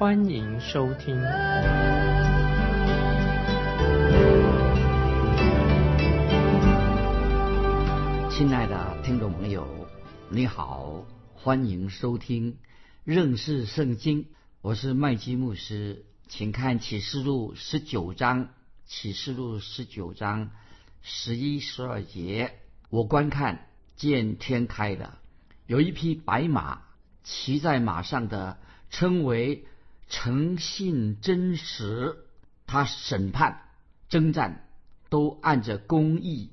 欢迎收听。亲爱的听众朋友，你好，欢迎收听认识圣经。我是麦基牧师，请看启示录十九章，启示录十九章。十一、十二节，我观看见天开的，有一匹白马，骑在马上的称为诚信真实。他审判、征战都按着公义。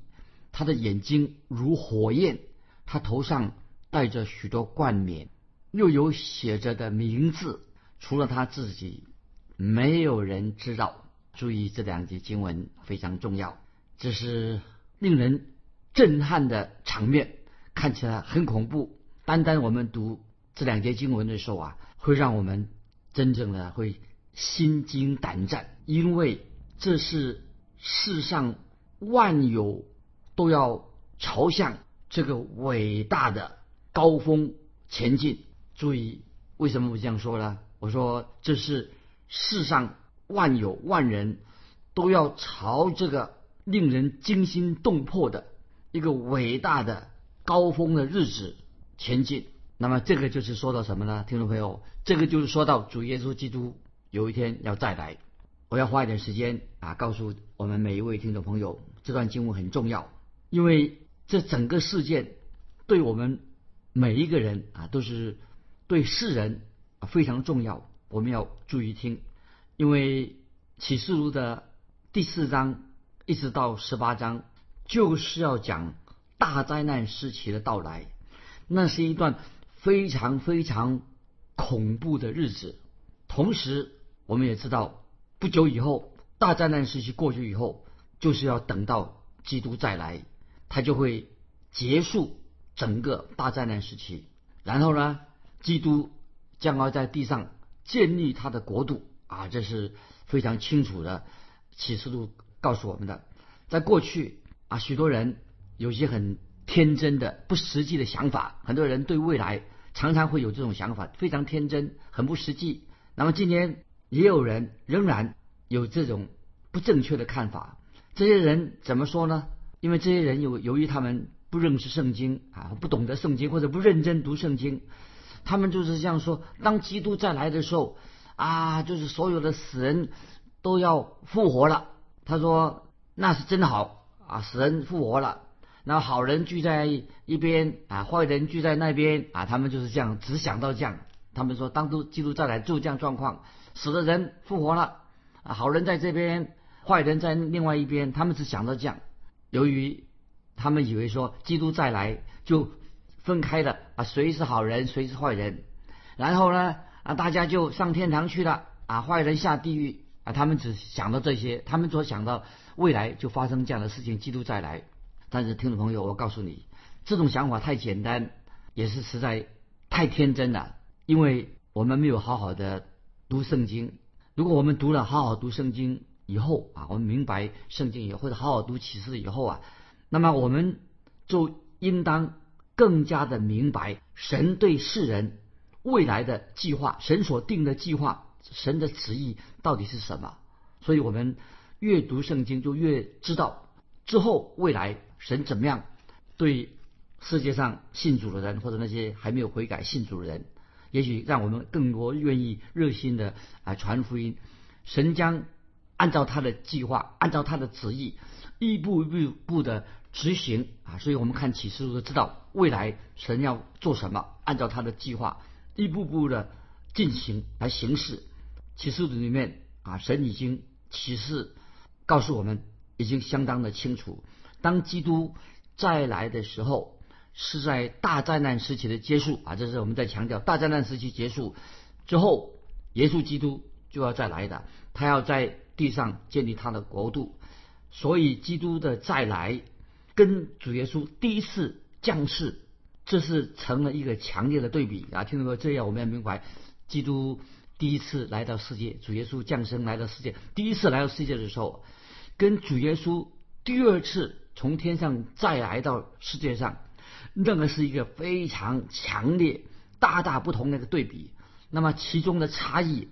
他的眼睛如火焰，他头上戴着许多冠冕，又有写着的名字。除了他自己，没有人知道。注意这两节经文非常重要。这是令人震撼的场面，看起来很恐怖。单单我们读这两节经文的时候啊，会让我们真正的会心惊胆战，因为这是世上万有都要朝向这个伟大的高峰前进。注意，为什么我这样说呢？我说这是世上万有万人都要朝这个。令人惊心动魄的一个伟大的高峰的日子前进。那么这个就是说到什么呢？听众朋友，这个就是说到主耶稣基督有一天要再来。我要花一点时间啊，告诉我们每一位听众朋友，这段经文很重要，因为这整个事件对我们每一个人啊，都是对世人啊非常重要。我们要注意听，因为启示录的第四章。一直到十八章，就是要讲大灾难时期的到来。那是一段非常非常恐怖的日子。同时，我们也知道，不久以后，大灾难时期过去以后，就是要等到基督再来，他就会结束整个大灾难时期。然后呢，基督将要在地上建立他的国度啊，这是非常清楚的启示录。告诉我们的，在过去啊，许多人有些很天真的、不实际的想法。很多人对未来常常会有这种想法，非常天真，很不实际。那么今天也有人仍然有这种不正确的看法。这些人怎么说呢？因为这些人有由于他们不认识圣经啊，不懂得圣经或者不认真读圣经，他们就是这样说：当基督再来的时候啊，就是所有的死人都要复活了。他说：“那是真好啊，死人复活了，那好人聚在一边啊，坏人聚在那边啊，他们就是这样，只想到这样。他们说，当都基督再来就这样状况，死的人复活了啊，好人在这边，坏人在另外一边，他们只想到这样。由于他们以为说基督再来就分开了啊，谁是好人，谁是坏人，然后呢啊，大家就上天堂去了啊，坏人下地狱。”啊，他们只想到这些，他们所想到未来就发生这样的事情，基督再来。但是听众朋友，我告诉你，这种想法太简单，也是实在太天真了。因为我们没有好好的读圣经。如果我们读了好好读圣经以后啊，我们明白圣经以后，或者好好读启示以后啊，那么我们就应当更加的明白神对世人未来的计划，神所定的计划。神的旨意到底是什么？所以我们越读圣经，就越知道之后未来神怎么样对世界上信主的人，或者那些还没有悔改信主的人，也许让我们更多愿意热心的来传福音。神将按照他的计划，按照他的旨意，一步一步步的执行啊！所以我们看启示录都，知道未来神要做什么，按照他的计划，一步步的进行来行事。启示录里面啊，神已经启示告诉我们，已经相当的清楚。当基督再来的时候，是在大灾难时期的结束啊，这是我们在强调大灾难时期结束之后，耶稣基督就要再来的，他要在地上建立他的国度。所以基督的再来跟主耶稣第一次降世，这是成了一个强烈的对比啊！听懂没有？这样我们要明白，基督第一次来到世界，主耶稣降生来到世界，第一次来到世界的时候，跟主耶稣第二次从天上再来到世界上，那个是一个非常强烈、大大不同的一个对比。那么其中的差异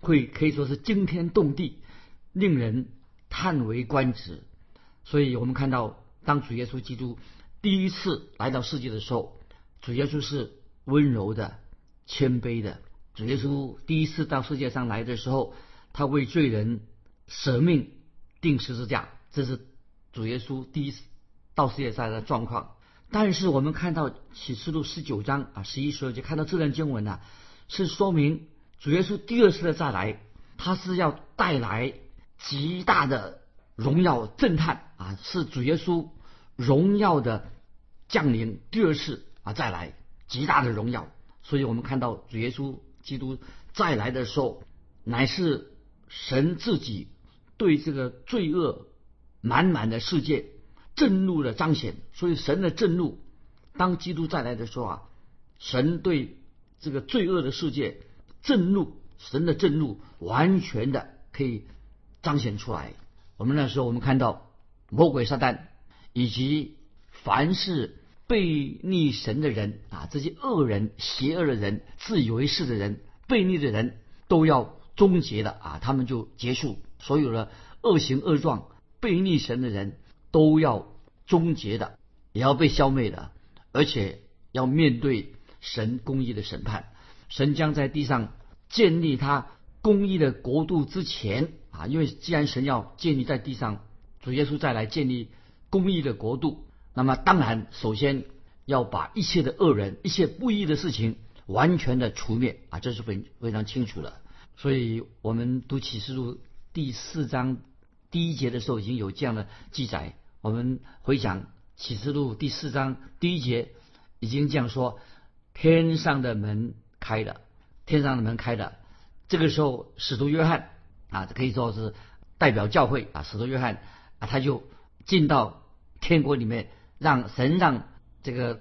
会可以说是惊天动地，令人。叹为观止，所以我们看到，当主耶稣基督第一次来到世界的时候，主耶稣是温柔的、谦卑的。主耶稣第一次到世界上来的时候，他为罪人舍命钉十字架，这是主耶稣第一次到世界上的状况。但是我们看到启示录十九章啊十一十二节，看到这段经文呢，是说明主耶稣第二次的再来，他是要带来。极大的荣耀震撼啊，是主耶稣荣耀的降临第二次啊再来极大的荣耀，所以我们看到主耶稣基督再来的时候，乃是神自己对这个罪恶满满的世界震怒的彰显。所以神的震怒，当基督再来的时候啊，神对这个罪恶的世界震怒，神的震怒完全的可以。彰显出来。我们那时候，我们看到魔鬼撒旦以及凡是背逆神的人啊，这些恶人、邪恶的人、自以为是的人、背逆的人，都要终结的啊！他们就结束所有的恶行恶状，背逆神的人都要终结的，也要被消灭的，而且要面对神公义的审判。神将在地上建立他公义的国度之前。啊，因为既然神要建立在地上，主耶稣再来建立公义的国度，那么当然首先要把一切的恶人、一切不义的事情完全的除灭啊，这是非非常清楚的。所以我们读启示录第四章第一节的时候已经有这样的记载。我们回想启示录第四章第一节，已经这样说：天上的门开了，天上的门开了。这个时候，使徒约翰。啊，可以说是代表教会啊，使徒约翰啊，他就进到天国里面，让神让这个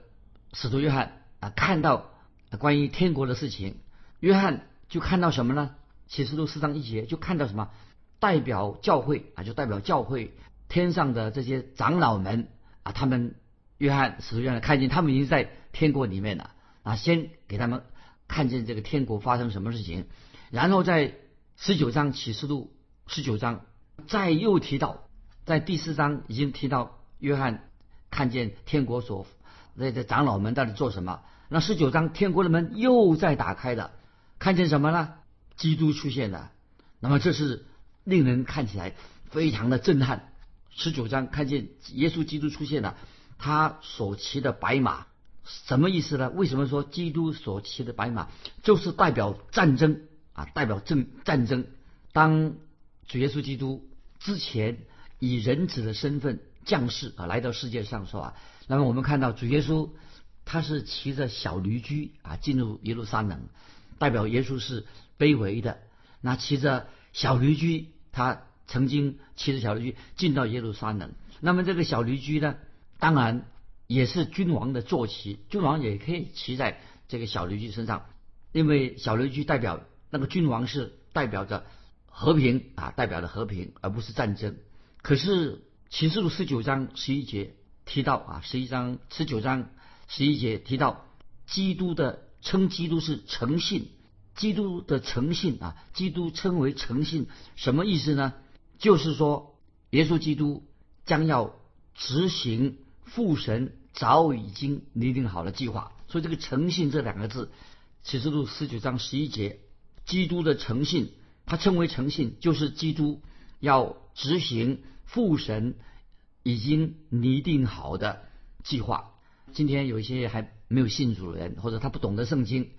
使徒约翰啊看到关于天国的事情。约翰就看到什么呢？启示录四章一节就看到什么？代表教会啊，就代表教会天上的这些长老们啊，他们约翰使徒约翰看见他们已经在天国里面了啊，先给他们看见这个天国发生什么事情，然后在。十九章启示录十九章，再又提到，在第四章已经提到约翰看见天国所那的长老们到底做什么。那十九章天国的门又再打开了，看见什么呢？基督出现了。那么这是令人看起来非常的震撼。十九章看见耶稣基督出现了，他所骑的白马什么意思呢？为什么说基督所骑的白马就是代表战争？啊，代表战战争。当主耶稣基督之前以人子的身份降世啊，来到世界上说啊，那么我们看到主耶稣他是骑着小驴驹啊进入耶路撒冷，代表耶稣是卑微的。那骑着小驴驹，他曾经骑着小驴驹进到耶路撒冷。那么这个小驴驹呢，当然也是君王的坐骑，君王也可以骑在这个小驴驹身上，因为小驴驹代表。那个君王是代表着和平啊，代表着和平，而不是战争。可是启示录十九章十一节提到啊，十一章十九章十一节提到基督的称基督是诚信，基督的诚信啊，基督称为诚信，什么意思呢？就是说耶稣基督将要执行父神早已经拟定好的计划。所以这个诚信这两个字，启示录十九章十一节。基督的诚信，他称为诚信，就是基督要执行父神已经拟定好的计划。今天有一些还没有信主的人，或者他不懂得圣经，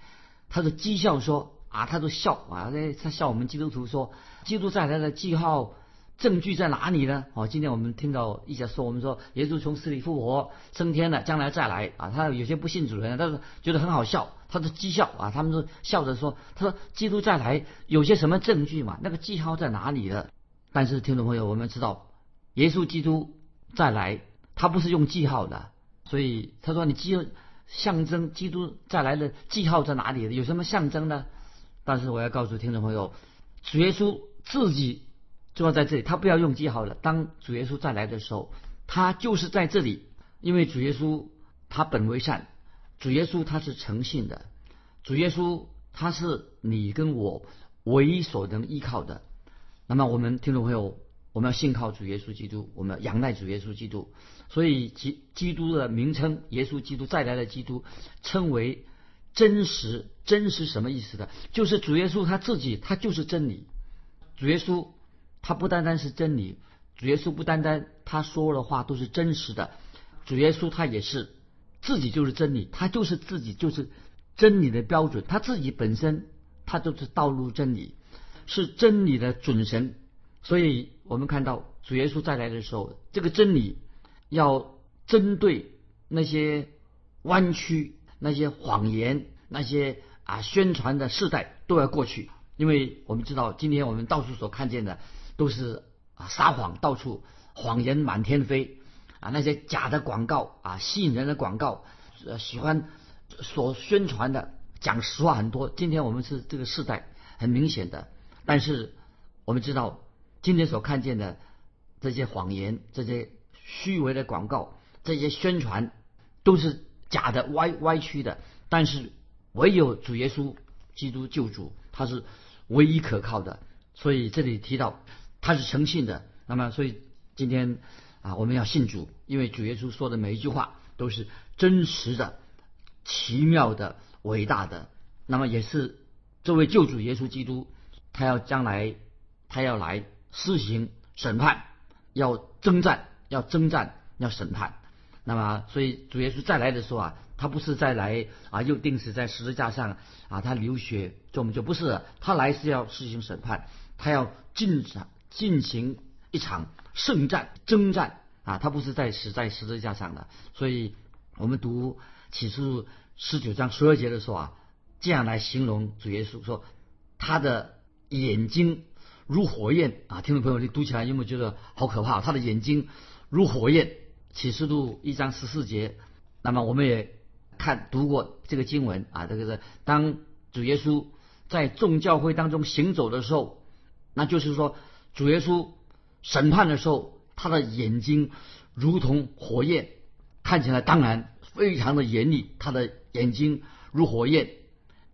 他的讥笑说啊，他都笑啊，那他笑我们基督徒说，基督再来的记号证据在哪里呢？哦，今天我们听到一些说，我们说耶稣从死里复活升天了，将来再来啊。他有些不信主的人，但是觉得很好笑，他是讥笑啊，他们都笑着说，他说基督再来有些什么证据嘛？那个记号在哪里的？但是听众朋友，我们知道耶稣基督再来，他不是用记号的，所以他说你记象征基督再来的记号在哪里？有什么象征呢？但是我要告诉听众朋友，主耶稣自己就要在这里，他不要用记号了。当主耶稣再来的时候，他就是在这里，因为主耶稣他本为善，主耶稣他是诚信的，主耶稣他是你跟我唯一所能依靠的。那么我们听众朋友，我们要信靠主耶稣基督，我们要仰赖主耶稣基督。所以基基督的名称，耶稣基督再来的基督，称为。真实，真实什么意思的？就是主耶稣他自己，他就是真理。主耶稣他不单单是真理，主耶稣不单单他说的话都是真实的，主耶稣他也是自己就是真理，他就是自己就是真理的标准，他自己本身他就是道路真理，是真理的准神。所以我们看到主耶稣再来的时候，这个真理要针对那些弯曲。那些谎言，那些啊宣传的世代都要过去，因为我们知道，今天我们到处所看见的都是啊撒谎，到处谎言满天飞啊，那些假的广告啊，吸引人的广告，呃，喜欢所宣传的讲实话很多。今天我们是这个时代很明显的，但是我们知道，今天所看见的这些谎言、这些虚伪的广告、这些宣传都是。假的、歪歪曲的，但是唯有主耶稣基督救主，他是唯一可靠的。所以这里提到他是诚信的。那么，所以今天啊，我们要信主，因为主耶稣说的每一句话都是真实的、奇妙的、伟大的。那么，也是这位救主耶稣基督，他要将来，他要来施行审判，要征战，要征战，要审判。那么，所以主耶稣再来的时候啊，他不是再来啊，又钉死在十字架上啊，他流血，这我们就不是，他来是要实行审判，他要进场进行一场圣战征战啊，他不是在死在十字架上的。所以我们读启示录十九章十二节的时候啊，这样来形容主耶稣说，他的眼睛如火焰啊，听众朋友你读起来有没有觉得好可怕？他的眼睛如火焰。启示录一章十四节，那么我们也看读过这个经文啊，这个是当主耶稣在众教会当中行走的时候，那就是说主耶稣审判的时候，他的眼睛如同火焰，看起来当然非常的严厉，他的眼睛如火焰，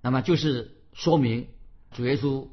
那么就是说明主耶稣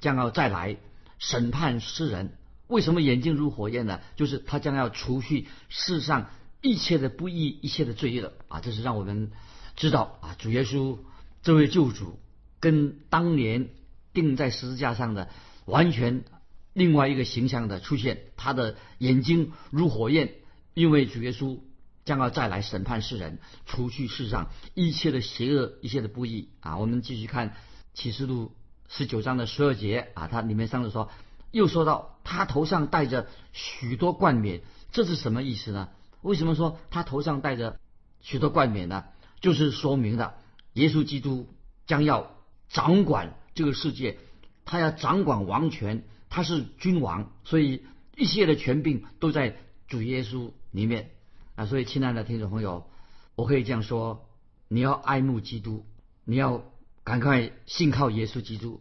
将要再来审判世人。为什么眼睛如火焰呢？就是他将要除去世上一切的不义、一切的罪恶啊！这是让我们知道啊，主耶稣这位救主跟当年钉在十字架上的完全另外一个形象的出现。他的眼睛如火焰，因为主耶稣将要再来审判世人，除去世上一切的邪恶、一切的不义啊！我们继续看启示录十九章的十二节啊，它里面上面说。又说到他头上戴着许多冠冕，这是什么意思呢？为什么说他头上戴着许多冠冕呢？就是说明了耶稣基督将要掌管这个世界，他要掌管王权，他是君王，所以一切的权柄都在主耶稣里面啊。所以，亲爱的听众朋友，我可以这样说：你要爱慕基督，你要赶快信靠耶稣基督。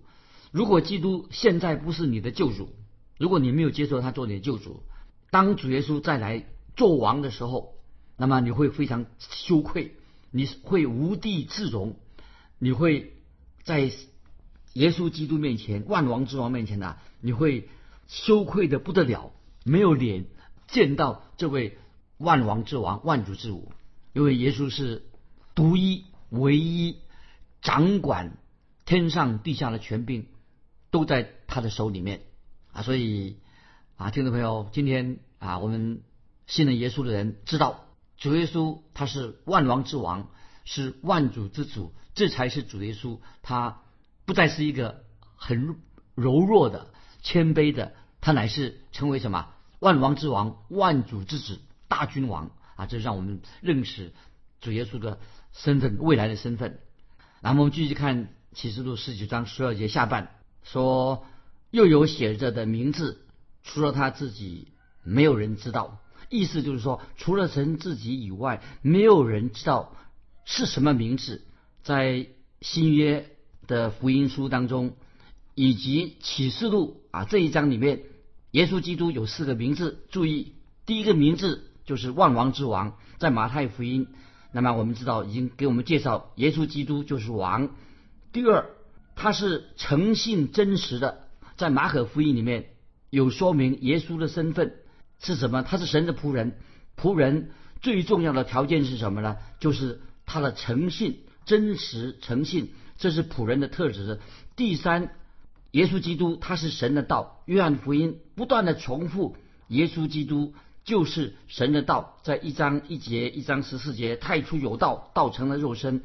如果基督现在不是你的救主，如果你没有接受他做你的救主，当主耶稣再来做王的时候，那么你会非常羞愧，你会无地自容，你会在耶稣基督面前，万王之王面前呢，你会羞愧的不得了，没有脸见到这位万王之王、万主之主，因为耶稣是独一、唯一掌管天上地下的权柄。都在他的手里面啊，所以啊，听众朋友，今天啊，我们信了耶稣的人知道，主耶稣他是万王之王，是万主之主，这才是主耶稣，他不再是一个很柔弱的、谦卑的他乃是成为什么万王之王、万主之子、大君王啊！这让我们认识主耶稣的身份、未来的身份。那么我们继续看启示录十九章十二节下半说，又有写着的名字，除了他自己，没有人知道。意思就是说，除了神自己以外，没有人知道是什么名字。在新约的福音书当中，以及启示录啊这一章里面，耶稣基督有四个名字。注意，第一个名字就是万王之王，在马太福音。那么我们知道，已经给我们介绍，耶稣基督就是王。第二，他是诚信真实的，在马可福音里面有说明耶稣的身份。是什么？他是神的仆人，仆人最重要的条件是什么呢？就是他的诚信、真实、诚信，这是仆人的特质。第三，耶稣基督他是神的道。约翰福音不断的重复，耶稣基督就是神的道。在一章一节、一章十四节，太初有道，道成了肉身。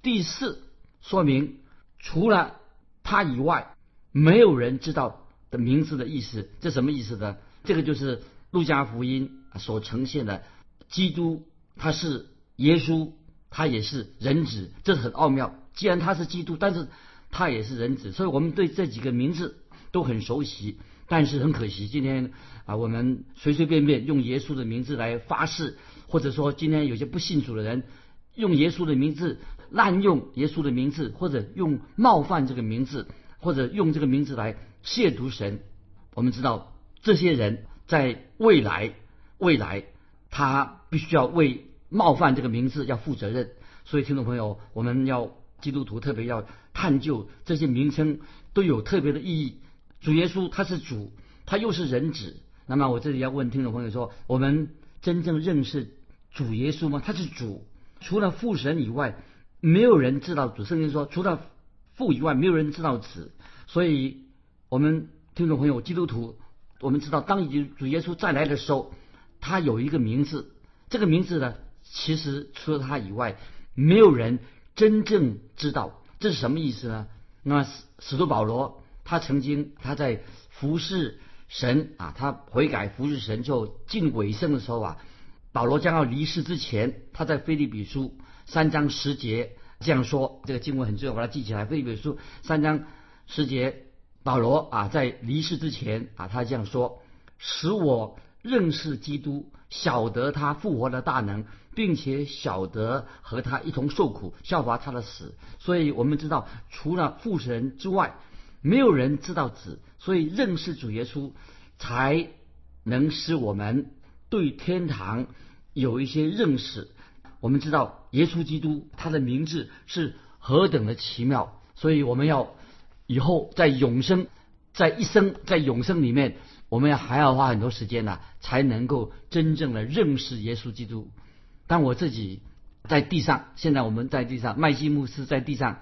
第四，说明除了他以外，没有人知道的名字的意思。这什么意思呢？这个就是。路加福音所呈现的基督，他是耶稣，他也是人子，这是很奥妙。既然他是基督，但是他也是人子，所以我们对这几个名字都很熟悉。但是很可惜，今天啊，我们随随便便用耶稣的名字来发誓，或者说今天有些不信主的人用耶稣的名字滥用耶稣的名字，或者用冒犯这个名字，或者用这个名字来亵渎神。我们知道这些人。在未来，未来他必须要为冒犯这个名字要负责任。所以，听众朋友，我们要基督徒特别要探究这些名称都有特别的意义。主耶稣他是主，他又是人子。那么，我这里要问听众朋友说：我们真正认识主耶稣吗？他是主，除了父神以外，没有人知道主。圣经说，除了父以外，没有人知道子。所以，我们听众朋友，基督徒。我们知道，当主耶稣再来的时候，他有一个名字。这个名字呢，其实除了他以外，没有人真正知道这是什么意思呢？那么使使徒保罗，他曾经他在服侍神啊，他悔改服侍神就近尾声的时候啊，保罗将要离世之前，他在菲利比书三章十节这样说：这个经文很重要，把它记起来。菲利比书三章十节。保罗啊，在离世之前啊，他这样说：“使我认识基督，晓得他复活的大能，并且晓得和他一同受苦，效法他的死。”所以，我们知道，除了父神之外，没有人知道子。所以，认识主耶稣，才能使我们对天堂有一些认识。我们知道，耶稣基督他的名字是何等的奇妙，所以我们要。以后在永生，在一生，在永生里面，我们要还要花很多时间呢，才能够真正的认识耶稣基督。当我自己在地上，现在我们在地上，麦基牧师在地上，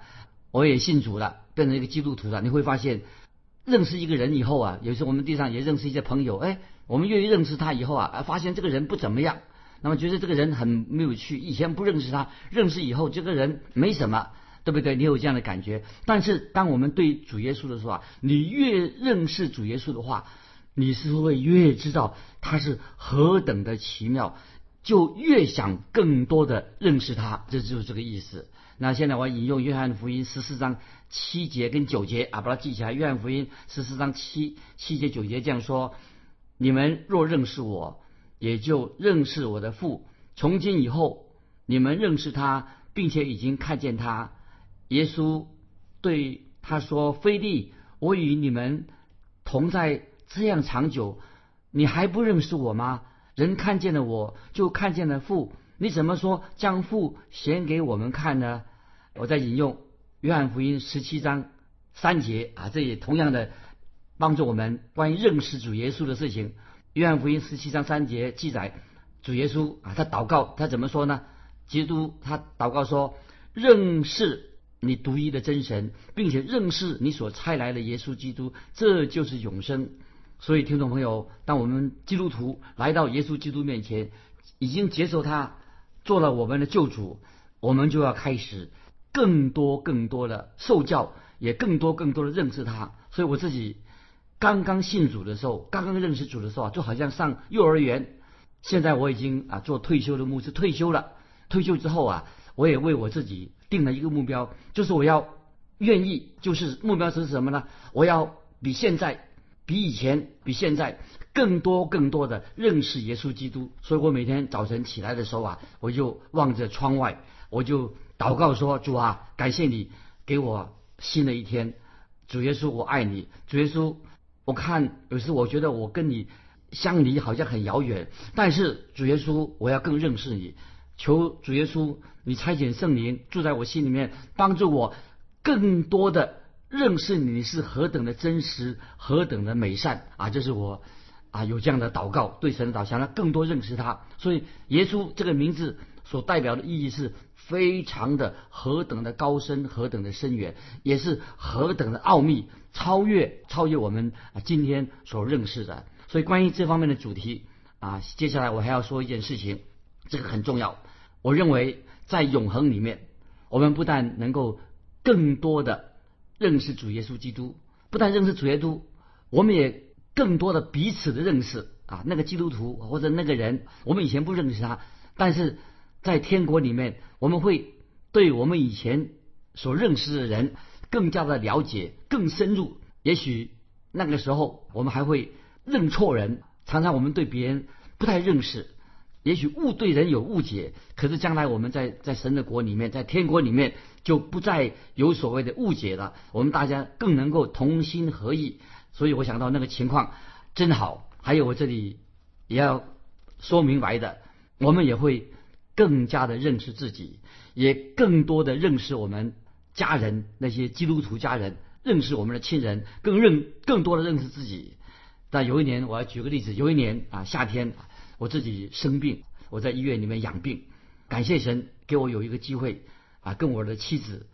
我也信主了，变成一个基督徒了。你会发现，认识一个人以后啊，有时候我们地上也认识一些朋友，哎，我们越认识他以后啊，发现这个人不怎么样，那么觉得这个人很没有趣。以前不认识他，认识以后，这个人没什么。对不对？你有这样的感觉？但是当我们对主耶稣的时候啊，你越认识主耶稣的话，你是会越知道他是何等的奇妙，就越想更多的认识他。这就是这个意思。那现在我引用约翰福音十四章七节跟九节啊，把它记起来。约翰福音十四章七七节九节这样说：你们若认识我，也就认识我的父。从今以后，你们认识他，并且已经看见他。耶稣对他说：“菲利，我与你们同在这样长久，你还不认识我吗？人看见了我，就看见了父。你怎么说将父显给我们看呢？”我在引用约翰福音十七章三节啊，这也同样的帮助我们关于认识主耶稣的事情。约翰福音十七章三节记载，主耶稣啊，他祷告，他怎么说呢？基督他祷告说：“认识。”你独一的真神，并且认识你所差来的耶稣基督，这就是永生。所以，听众朋友，当我们基督徒来到耶稣基督面前，已经接受他做了我们的救主，我们就要开始更多更多的受教，也更多更多的认识他。所以，我自己刚刚信主的时候，刚刚认识主的时候啊，就好像上幼儿园。现在我已经啊做退休的牧师，退休了。退休之后啊，我也为我自己定了一个目标，就是我要愿意，就是目标是什么呢？我要比现在、比以前、比现在更多、更多的认识耶稣基督。所以我每天早晨起来的时候啊，我就望着窗外，我就祷告说：“主啊，感谢你给我新的一天。主耶稣，我爱你。主耶稣，我看有时我觉得我跟你相离好像很遥远，但是主耶稣，我要更认识你。”求主耶稣，你差遣圣灵住在我心里面，帮助我更多的认识你是何等的真实，何等的美善啊！这是我啊有这样的祷告，对神的祷，想要更多认识他。所以耶稣这个名字所代表的意义是非常的何等的高深，何等的深远，也是何等的奥秘，超越超越我们啊今天所认识的。所以关于这方面的主题啊，接下来我还要说一件事情，这个很重要。我认为，在永恒里面，我们不但能够更多的认识主耶稣基督，不但认识主耶稣，我们也更多的彼此的认识啊。那个基督徒或者那个人，我们以前不认识他，但是在天国里面，我们会对我们以前所认识的人更加的了解，更深入。也许那个时候，我们还会认错人。常常我们对别人不太认识。也许误对人有误解，可是将来我们在在神的国里面，在天国里面就不再有所谓的误解了。我们大家更能够同心合意，所以我想到那个情况真好。还有我这里也要说明白的，我们也会更加的认识自己，也更多的认识我们家人那些基督徒家人，认识我们的亲人，更认更多的认识自己。但有一年，我要举个例子，有一年啊夏天。我自己生病，我在医院里面养病，感谢神给我有一个机会啊，跟我的妻子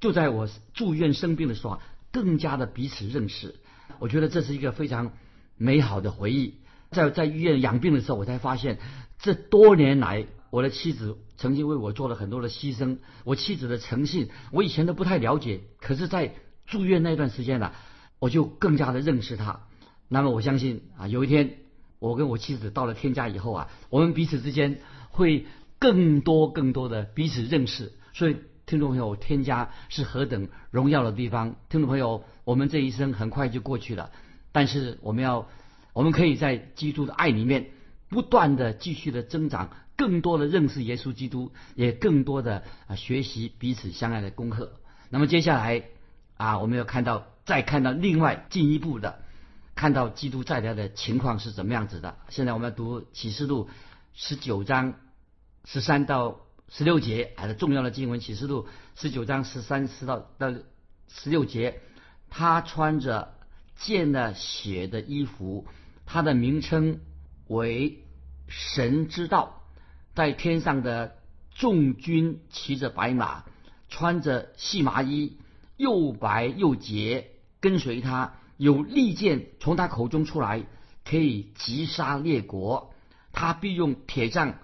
就在我住院生病的时候，更加的彼此认识。我觉得这是一个非常美好的回忆。在在医院养病的时候，我才发现这多年来我的妻子曾经为我做了很多的牺牲。我妻子的诚信，我以前都不太了解，可是，在住院那段时间呢，我就更加的认识她。那么我相信啊，有一天。我跟我妻子到了天家以后啊，我们彼此之间会更多更多的彼此认识。所以，听众朋友，天家是何等荣耀的地方！听众朋友，我们这一生很快就过去了，但是我们要，我们可以在基督的爱里面不断的继续的增长，更多的认识耶稣基督，也更多的啊学习彼此相爱的功课。那么接下来啊，我们要看到再看到另外进一步的。看到基督再来的情况是怎么样子的？现在我们要读启示录十九章十三到十六节，还是重要的经文。启示录十九章十三十到到十六节，他穿着见了血的衣服，他的名称为神之道，在天上的众军骑着白马，穿着细麻衣，又白又洁，跟随他。有利剑从他口中出来，可以击杀列国。他必用铁杖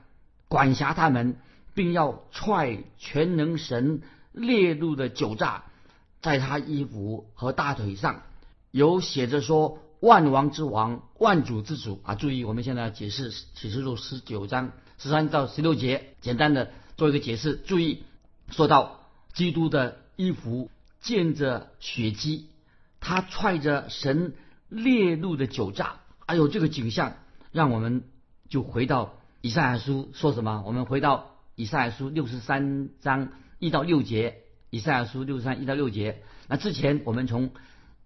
管辖他们，并要踹全能神列入的酒炸，在他衣服和大腿上有写着说：“万王之王，万主之主。”啊，注意，我们现在要解释启示录十九章十三到十六节，简单的做一个解释。注意，说到基督的衣服溅着血迹。他踹着神烈怒的酒炸，哎呦，这个景象让我们就回到以赛亚书说什么？我们回到以赛亚书六十三章一到六节，以赛亚书六十三一到六节。那之前我们从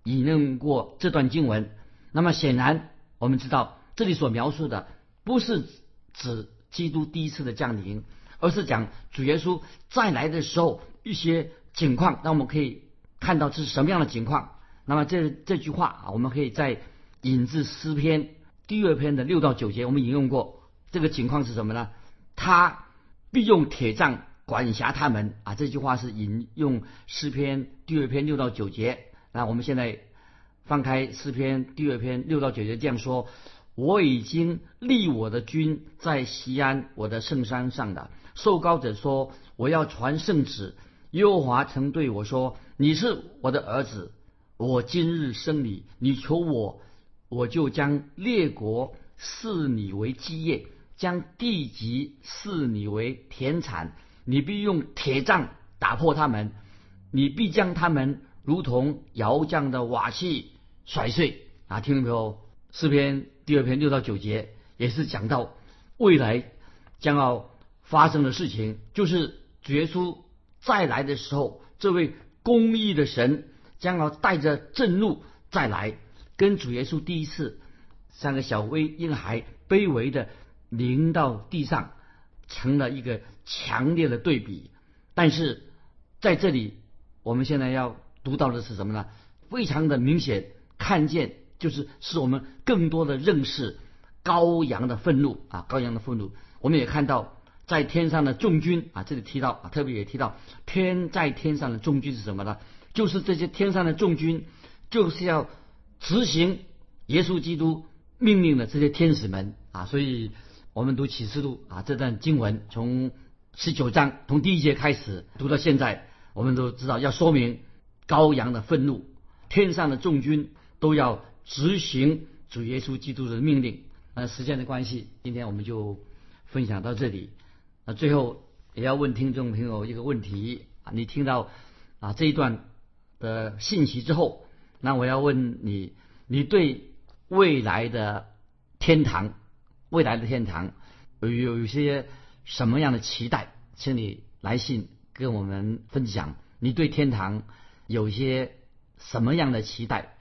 引用过这段经文，那么显然我们知道这里所描述的不是指基督第一次的降临，而是讲主耶稣再来的时候一些情况，让我们可以看到是什么样的情况。那么这这句话啊，我们可以在引自诗篇第二篇的六到九节，我们引用过。这个情况是什么呢？他必用铁杖管辖他们啊。这句话是引用诗篇第二篇六到九节。那我们现在翻开诗篇第二篇六到九节，这样说：我已经立我的君在西安我的圣山上的。受高者说：我要传圣旨。耶和华曾对我说：你是我的儿子。我今日生你，你求我，我就将列国视你为基业，将地级视你为田产。你必用铁杖打破他们，你必将他们如同窑匠的瓦器甩碎。啊，听到没有？诗篇第二篇六到九节也是讲到未来将要发生的事情，就是主耶稣再来的时候，这位公义的神。将要带着震怒再来，跟主耶稣第一次像个小微婴孩卑微的临到地上，成了一个强烈的对比。但是在这里，我们现在要读到的是什么呢？非常的明显，看见就是使我们更多的认识羔羊的愤怒啊，羔羊的愤怒。我们也看到在天上的众军啊，这里提到啊，特别也提到天在天上的众军是什么呢？就是这些天上的众军，就是要执行耶稣基督命令的这些天使们啊，所以我们读启示录啊这段经文，从十九章从第一节开始读到现在，我们都知道要说明羔羊的愤怒，天上的众军都要执行主耶稣基督的命令。那时间的关系，今天我们就分享到这里。那最后也要问听众朋友一个问题啊，你听到啊这一段？的信息之后，那我要问你，你对未来的天堂，未来的天堂有有有些什么样的期待？请你来信跟我们分享。你对天堂有些什么样的期待？